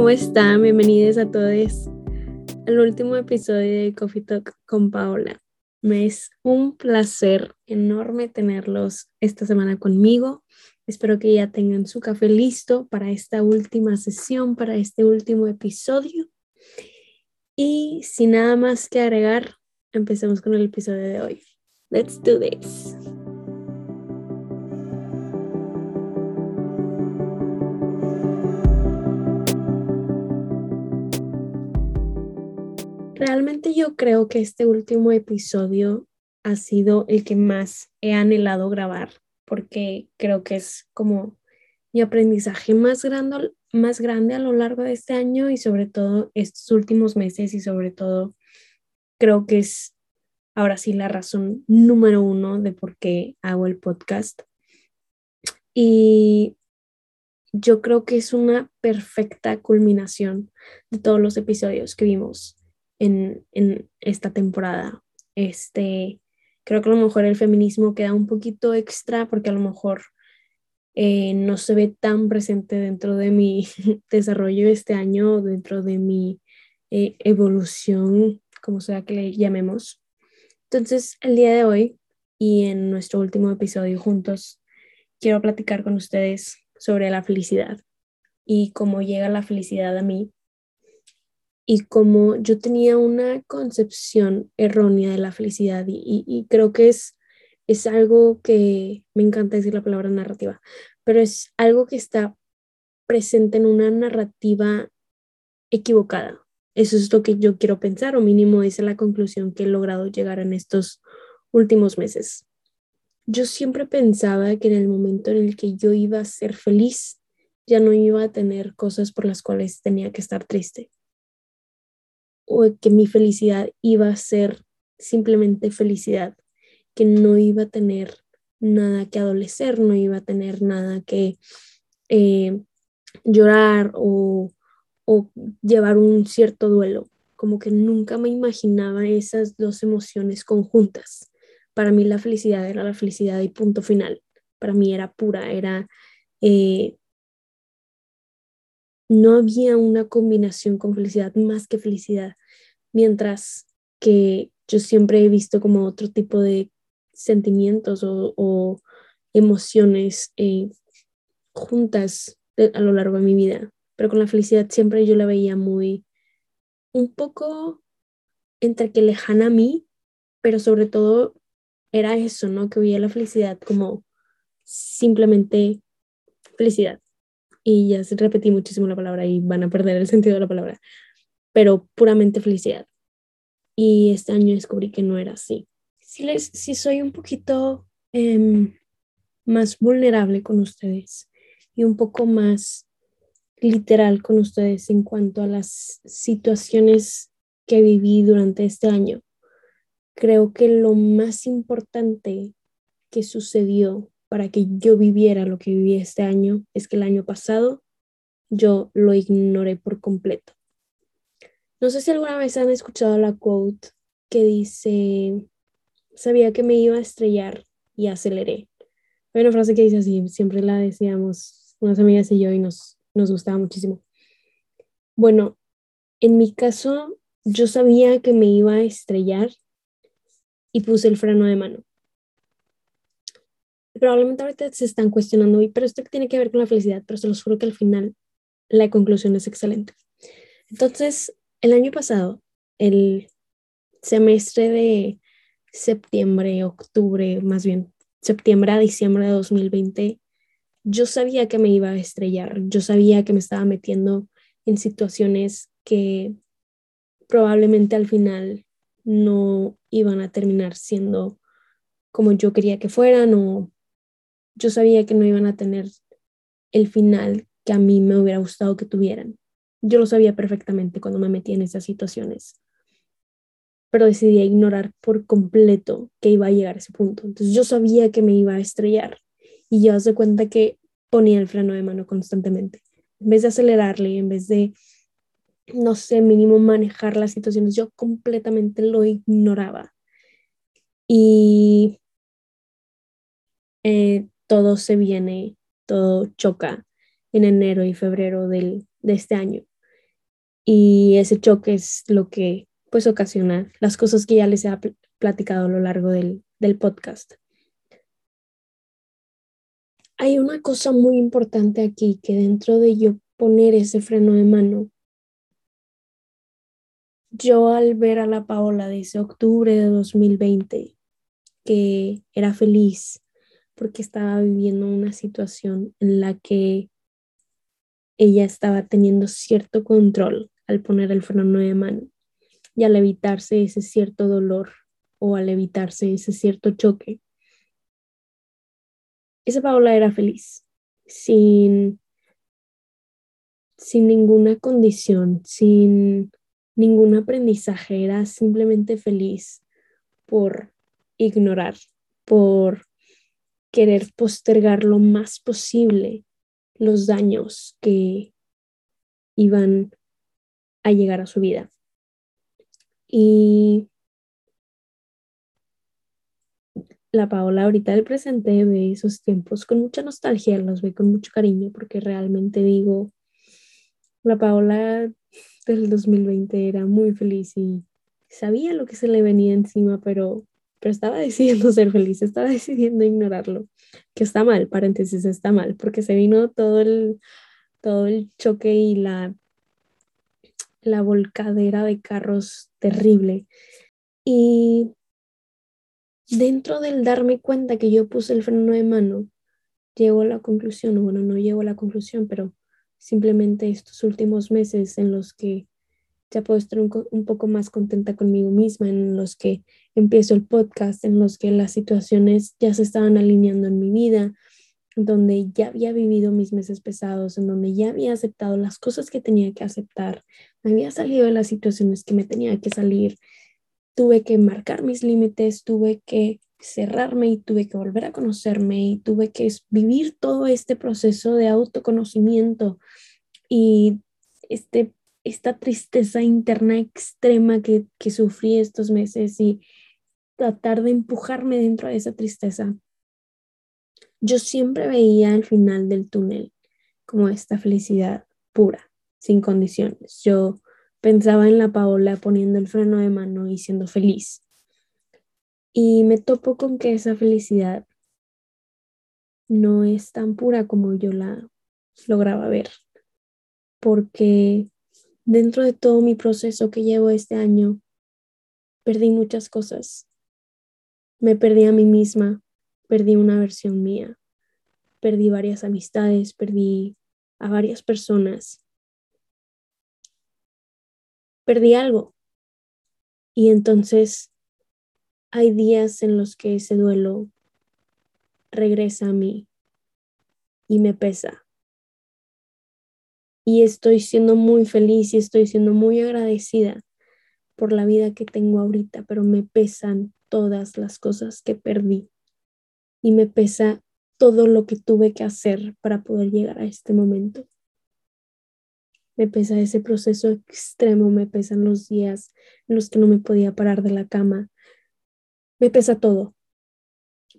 ¿cómo están? Bienvenidos a todos al último episodio de Coffee Talk con Paola. Me es un placer enorme tenerlos esta semana conmigo. Espero que ya tengan su café listo para esta última sesión, para este último episodio. Y sin nada más que agregar, empecemos con el episodio de hoy. Let's do this. Realmente yo creo que este último episodio ha sido el que más he anhelado grabar porque creo que es como mi aprendizaje más grande, a lo largo de este año y sobre todo estos últimos meses y sobre todo creo que es ahora sí la razón número uno de por qué hago el podcast. Y yo creo que es una perfecta culminación de todos los episodios que vimos en, esta temporada. Este, creo que a lo mejor el feminismo queda un poquito extra porque a lo mejor eh, no se ve tan presente dentro de mi desarrollo este año, dentro de mi eh, evolución, como sea que le llamemos. Entonces, el día de hoy y en nuestro último episodio juntos, quiero platicar con ustedes sobre la felicidad y cómo llega la felicidad a mí y como yo tenía una concepción errónea de la felicidad y, creo que es, es algo que me encanta decir la palabra narrativa, pero es algo que está presente en una narrativa equivocada. Eso es lo que yo quiero pensar o mínimo esa es la conclusión que he logrado llegar en estos últimos meses. Yo siempre pensaba que en el momento en el que yo iba a ser feliz, ya no iba a tener cosas por las cuales tenía que estar triste o que mi felicidad iba a ser simplemente felicidad, que no iba a tener nada que adolecer, no iba a tener nada que eh, llorar o, o llevar un cierto duelo, como que nunca me imaginaba esas dos emociones conjuntas. Para mí la felicidad era la felicidad y punto final. Para mí era pura, era eh, no había una combinación con felicidad más que felicidad, mientras que yo siempre he visto como otro tipo de sentimientos o, emociones eh, juntas a lo largo de mi vida, pero con la felicidad siempre yo la veía muy, un poco entre que lejana a mí, pero sobre todo era eso, ¿no? Que veía la felicidad como simplemente felicidad. Y ya repetí muchísimo la palabra y van a perder el sentido de la palabra, pero puramente felicidad. Y este año descubrí que no era así. Si, les, si soy un poquito em, más vulnerable con ustedes y un poco más literal con ustedes en cuanto a las situaciones que viví durante este año. Creo que lo más importante que sucedió para que yo viviera lo que viví este año es que el año pasado yo lo ignoré por completo. No sé si alguna vez han escuchado la quote que dice, sabía que me iba a estrellar y aceleré. Hay una frase que dice así, siempre la decíamos unas amigas y yo y nos, nos gustaba muchísimo. Bueno, en mi caso, yo sabía que me iba a estrellar y puse el freno de mano probablemente ahorita se están cuestionando, pero esto tiene que ver con la felicidad, pero se los juro que al final la conclusión es excelente. Entonces, el año pasado, el semestre de septiembre, octubre, más bien septiembre a diciembre de 2020, yo sabía que me iba a estrellar, yo sabía que me estaba metiendo en situaciones que probablemente al final no iban a terminar siendo como yo quería que fueran o yo sabía que no iban a tener el final que a mí me hubiera gustado que tuvieran. Yo lo sabía perfectamente cuando me metí en esas situaciones, pero decidí ignorar por completo que iba a llegar a ese punto. Entonces yo sabía que me iba a estrellar y yo de cuenta que ponía el freno de mano constantemente. En vez de acelerarle, en vez de, no sé, mínimo manejar las situaciones, yo completamente lo ignoraba. Y eh, todo se viene, todo choca en enero y febrero del, de este año. Y ese choque es lo que pues ocasiona las cosas que ya les he platicado a lo largo del, del podcast. Hay una cosa muy importante aquí que dentro de yo poner ese freno de mano, yo al ver a la Paola de ese octubre de 2020, que era feliz porque estaba viviendo una situación en la que ella estaba teniendo cierto control al poner el freno de mano y al evitarse ese cierto dolor o al evitarse ese cierto choque. Esa Paola era feliz, sin, sin ninguna condición, sin ningún aprendizaje, era simplemente feliz por ignorar, por querer postergar lo más posible los daños que iban a llegar a su vida. Y la Paola ahorita del presente ve esos tiempos con mucha nostalgia, los ve con mucho cariño, porque realmente digo, la Paola del 2020 era muy feliz y sabía lo que se le venía encima, pero, pero estaba decidiendo ser feliz, estaba decidiendo ignorarlo, que está mal, paréntesis, está mal, porque se vino todo el, todo el choque y la la volcadera de carros terrible. Y dentro del darme cuenta que yo puse el freno de mano, llego a la conclusión, bueno, no llego a la conclusión, pero simplemente estos últimos meses en los que ya puedo estar un, un, poco más contenta conmigo misma, en los que empiezo el podcast, en los que las situaciones ya se estaban alineando en mi vida, donde ya había vivido mis meses pesados, en donde ya había aceptado las cosas que tenía que aceptar, me había salido de las situaciones que me tenía que salir, tuve que marcar mis límites, tuve que cerrarme y tuve que volver a conocerme y tuve que vivir todo este proceso de autoconocimiento y este, esta tristeza interna extrema que, que sufrí estos meses y tratar de empujarme dentro de esa tristeza yo siempre veía al final del túnel como esta felicidad pura, sin condiciones. Yo pensaba en la Paola poniendo el freno de mano y siendo feliz. Y me topo con que esa felicidad no es tan pura como yo la lograba ver, porque dentro de todo mi proceso que llevo este año, perdí muchas cosas. Me perdí a mí misma, perdí una versión mía, perdí varias amistades, perdí a varias personas, perdí algo. Y entonces hay días en los que ese duelo regresa a mí y me pesa. Y estoy siendo muy feliz y estoy siendo muy agradecida por la vida que tengo ahorita, pero me pesan todas las cosas que perdí y me pesa todo lo que tuve que hacer para poder llegar a este momento. Me pesa ese proceso extremo, me pesan los días en los que no me podía parar de la cama. Me pesa todo.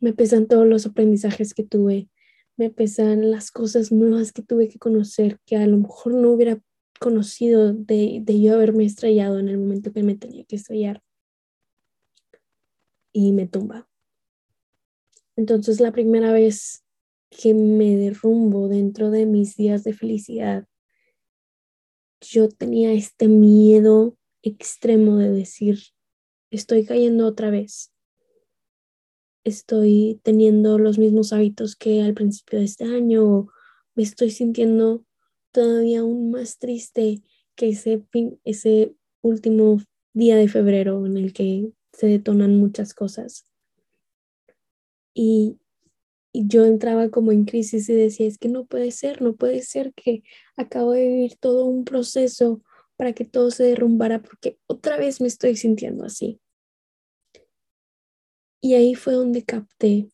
Me pesan todos los aprendizajes que tuve. Me pesan las cosas nuevas que tuve que conocer que a lo mejor no hubiera conocido de, de yo haberme estrellado en el momento que me tenía que estrellar. Y me tumba. Entonces la primera vez que me derrumbo dentro de mis días de felicidad, yo tenía este miedo extremo de decir, estoy cayendo otra vez, estoy teniendo los mismos hábitos que al principio de este año, me estoy sintiendo todavía aún más triste que ese, ese último día de febrero en el que se detonan muchas cosas. Y, yo entraba como en crisis y decía, es que no puede ser, no puede ser que acabo de vivir todo un proceso para que todo se derrumbara porque otra vez me estoy sintiendo así. Y ahí fue donde capté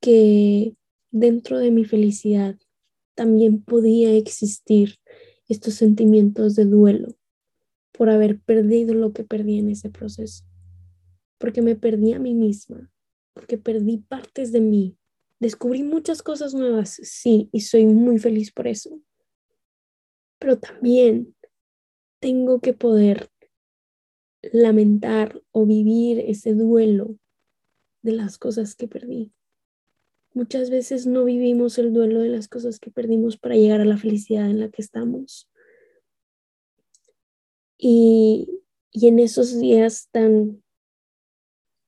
que dentro de mi felicidad también podía existir estos sentimientos de duelo por haber perdido lo que perdí en ese proceso porque me perdí a mí misma, porque perdí partes de mí. Descubrí muchas cosas nuevas, sí, y soy muy feliz por eso. pero también tengo que poder lamentar o vivir ese duelo de las cosas que perdí. Muchas veces no vivimos el duelo de las cosas que perdimos para llegar a la felicidad en la que estamos. Y, y en esos días tan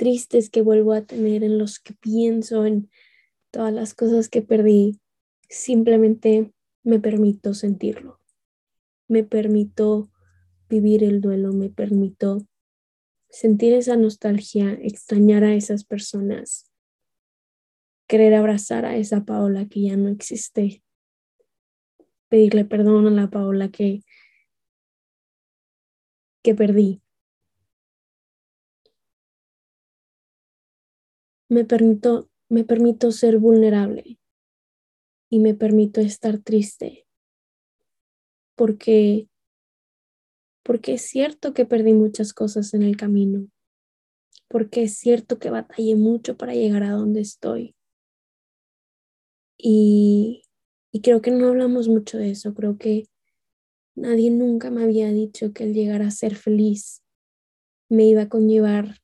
tristes que vuelvo a tener, en los que pienso en todas las cosas que perdí, simplemente me permito sentirlo. Me permito vivir el duelo, me permito sentir esa nostalgia, extrañar a esas personas, querer abrazar a esa Paola que ya no existe, pedirle perdón a la Paola que, que perdí. Me permito, me permito ser vulnerable y me permito estar triste. Porque porque es cierto que perdí muchas cosas en el camino, porque es cierto que batallé mucho para llegar a donde estoy. Y, y creo que no hablamos mucho de eso, creo que nadie nunca me había dicho que el llegar a ser feliz me iba a conllevar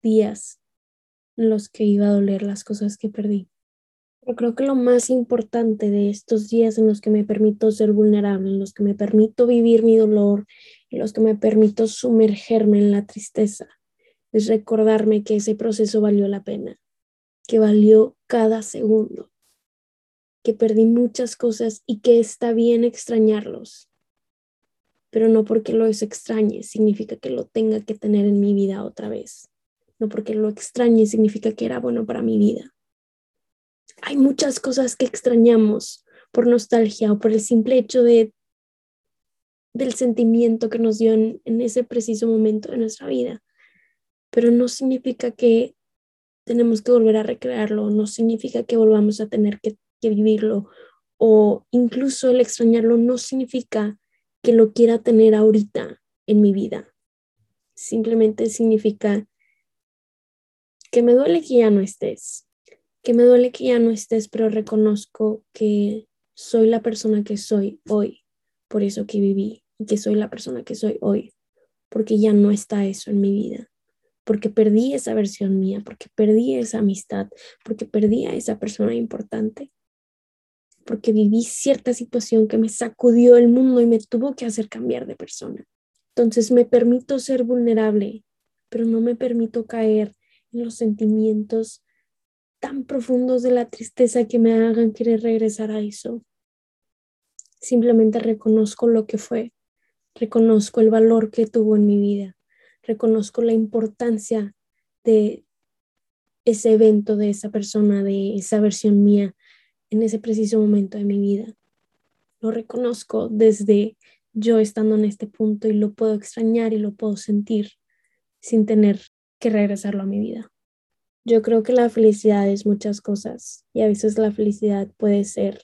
días los que iba a doler las cosas que perdí. Pero creo que lo más importante de estos días en los que me permito ser vulnerable, en los que me permito vivir mi dolor, en los que me permito sumergerme en la tristeza, es recordarme que ese proceso valió la pena, que valió cada segundo, que perdí muchas cosas y que está bien extrañarlos. Pero no porque lo extrañe significa que lo tenga que tener en mi vida otra vez. No porque lo extrañe significa que era bueno para mi vida hay muchas cosas que extrañamos por nostalgia o por el simple hecho de del sentimiento que nos dio en, ese preciso momento de nuestra vida. Pero no significa que tenemos que volver a recrearlo, no significa que volvamos a tener que, que vivirlo o incluso el extrañarlo no significa que lo quiera tener ahorita en mi vida. Simplemente significa que me duele que ya no estés, que me duele que ya no estés, pero reconozco que soy la persona que soy hoy, por eso que viví, y que soy la persona que soy hoy, porque ya no está eso en mi vida, porque perdí esa versión mía, porque perdí esa amistad, porque perdí a esa persona importante, porque viví cierta situación que me sacudió el mundo y me tuvo que hacer cambiar de persona. Entonces me permito ser vulnerable, pero no me permito caer los sentimientos tan profundos de la tristeza que me hagan querer regresar a eso. Simplemente reconozco lo que fue, reconozco el valor que tuvo en mi vida, reconozco la importancia de ese evento, de esa persona, de esa versión mía en ese preciso momento de mi vida. Lo reconozco desde yo estando en este punto y lo puedo extrañar y lo puedo sentir sin tener que regresarlo a mi vida. Yo creo que la felicidad es muchas cosas y a veces la felicidad puede ser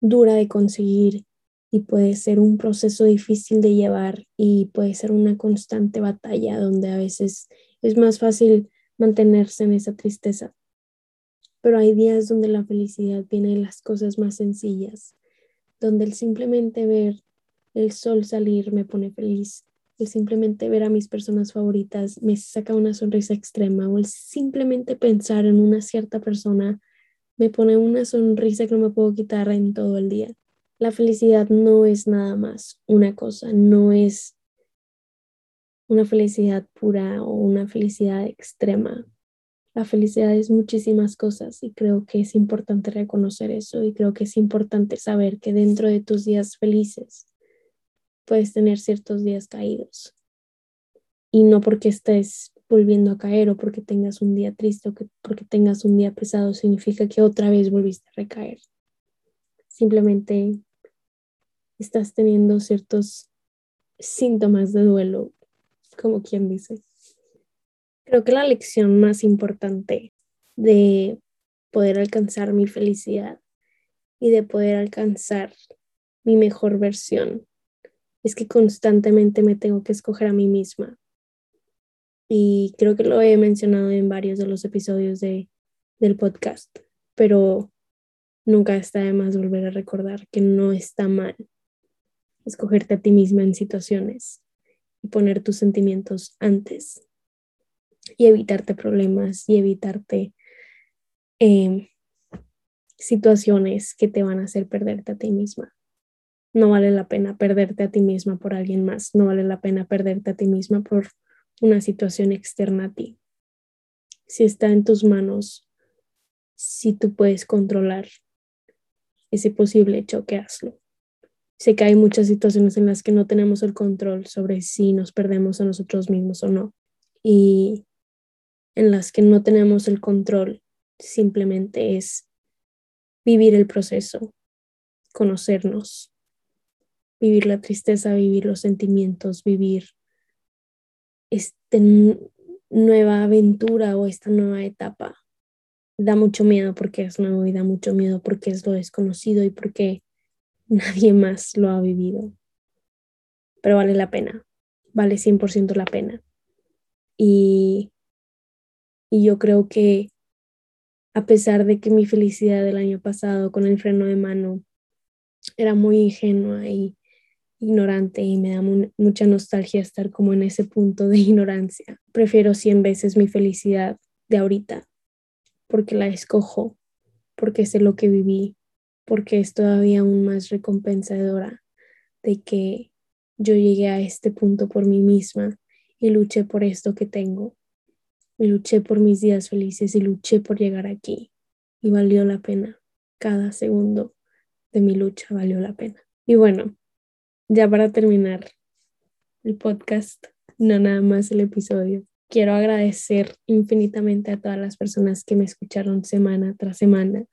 dura de conseguir y puede ser un proceso difícil de llevar y puede ser una constante batalla donde a veces es más fácil mantenerse en esa tristeza. Pero hay días donde la felicidad viene de las cosas más sencillas, donde el simplemente ver el sol salir me pone feliz, el simplemente ver a mis personas favoritas me saca una sonrisa extrema o el simplemente pensar en una cierta persona me pone una sonrisa que no me puedo quitar en todo el día. La felicidad no es nada más una cosa, no es una felicidad pura o una felicidad extrema. La felicidad es muchísimas cosas y creo que es importante reconocer eso y creo que es importante saber que dentro de tus días felices puedes tener ciertos días caídos. Y no porque estés volviendo a caer o porque tengas un día triste o que porque tengas un día pesado significa que otra vez volviste a recaer. Simplemente estás teniendo ciertos síntomas de duelo, como quien dice. Creo que la lección más importante de poder alcanzar mi felicidad y de poder alcanzar mi mejor versión es que constantemente me tengo que escoger a mí misma. Y creo que lo he mencionado en varios de los episodios de, del podcast, pero nunca está de más volver a recordar que no está mal escogerte a ti misma en situaciones y poner tus sentimientos antes y evitarte problemas y evitarte em, situaciones que te van a hacer perderte a ti misma. No vale la pena perderte a ti misma por alguien más, no vale la pena perderte a ti misma por una situación externa a ti. Si está en tus manos, si tú puedes controlar ese posible choque, hazlo. Sé que hay muchas situaciones en las que no tenemos el control sobre si nos perdemos a nosotros mismos o no. Y en las que no tenemos el control, simplemente es vivir el proceso, conocernos, vivir la tristeza, vivir los sentimientos, vivir esta nueva aventura o esta nueva etapa. Da mucho miedo porque es nuevo y da mucho miedo porque es lo desconocido y porque nadie más lo ha vivido. Pero vale la pena, vale 100% la pena. Y, y yo creo que a pesar de que mi felicidad del año pasado con el freno de mano era muy ingenua y ignorante y me da mucha nostalgia estar como en ese punto de ignorancia. Prefiero cien veces mi felicidad de ahorita porque la escojo, porque sé lo que viví, porque es todavía aún más recompensadora de que yo llegué a este punto por mí misma y luché por esto que tengo. Y luché por mis días felices y luché por llegar aquí. Y valió la pena. Cada segundo de mi lucha valió la pena. Y bueno, ya para terminar el podcast, no nada más el episodio, quiero agradecer infinitamente a todas las personas que me escucharon semana tras semana,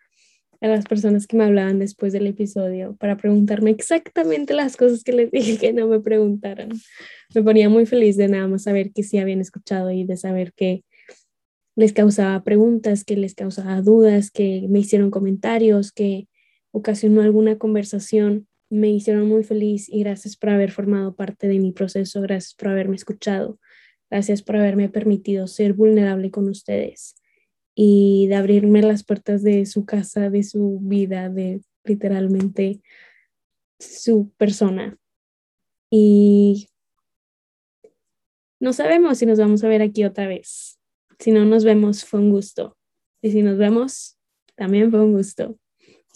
a las personas que me hablaban después del episodio para preguntarme exactamente las cosas que les dije que no me preguntaran. Me ponía muy feliz de nada más saber que sí habían escuchado y de saber que les causaba preguntas, que les causaba dudas, que me hicieron comentarios, que ocasionó alguna conversación me hicieron muy feliz y gracias por haber formado parte de mi proceso, gracias por haberme escuchado, gracias por haberme permitido ser vulnerable con ustedes y de abrirme las puertas de su casa, de su vida, de literalmente su persona. Y no sabemos si nos vamos a ver aquí otra vez. Si no nos vemos, fue un gusto. Y si nos vemos, también fue un gusto.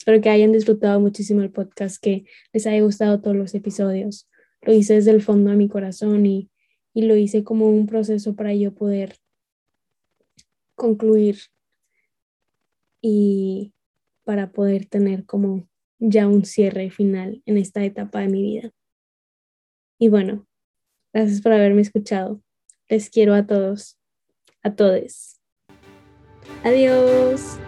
Espero que hayan disfrutado muchísimo el podcast, que les haya gustado todos los episodios. Lo hice desde el fondo de mi corazón y, y lo hice como un proceso para yo poder concluir y para poder tener como ya un cierre final en esta etapa de mi vida. Y bueno, gracias por haberme escuchado. Les quiero a todos, a todos. Adiós.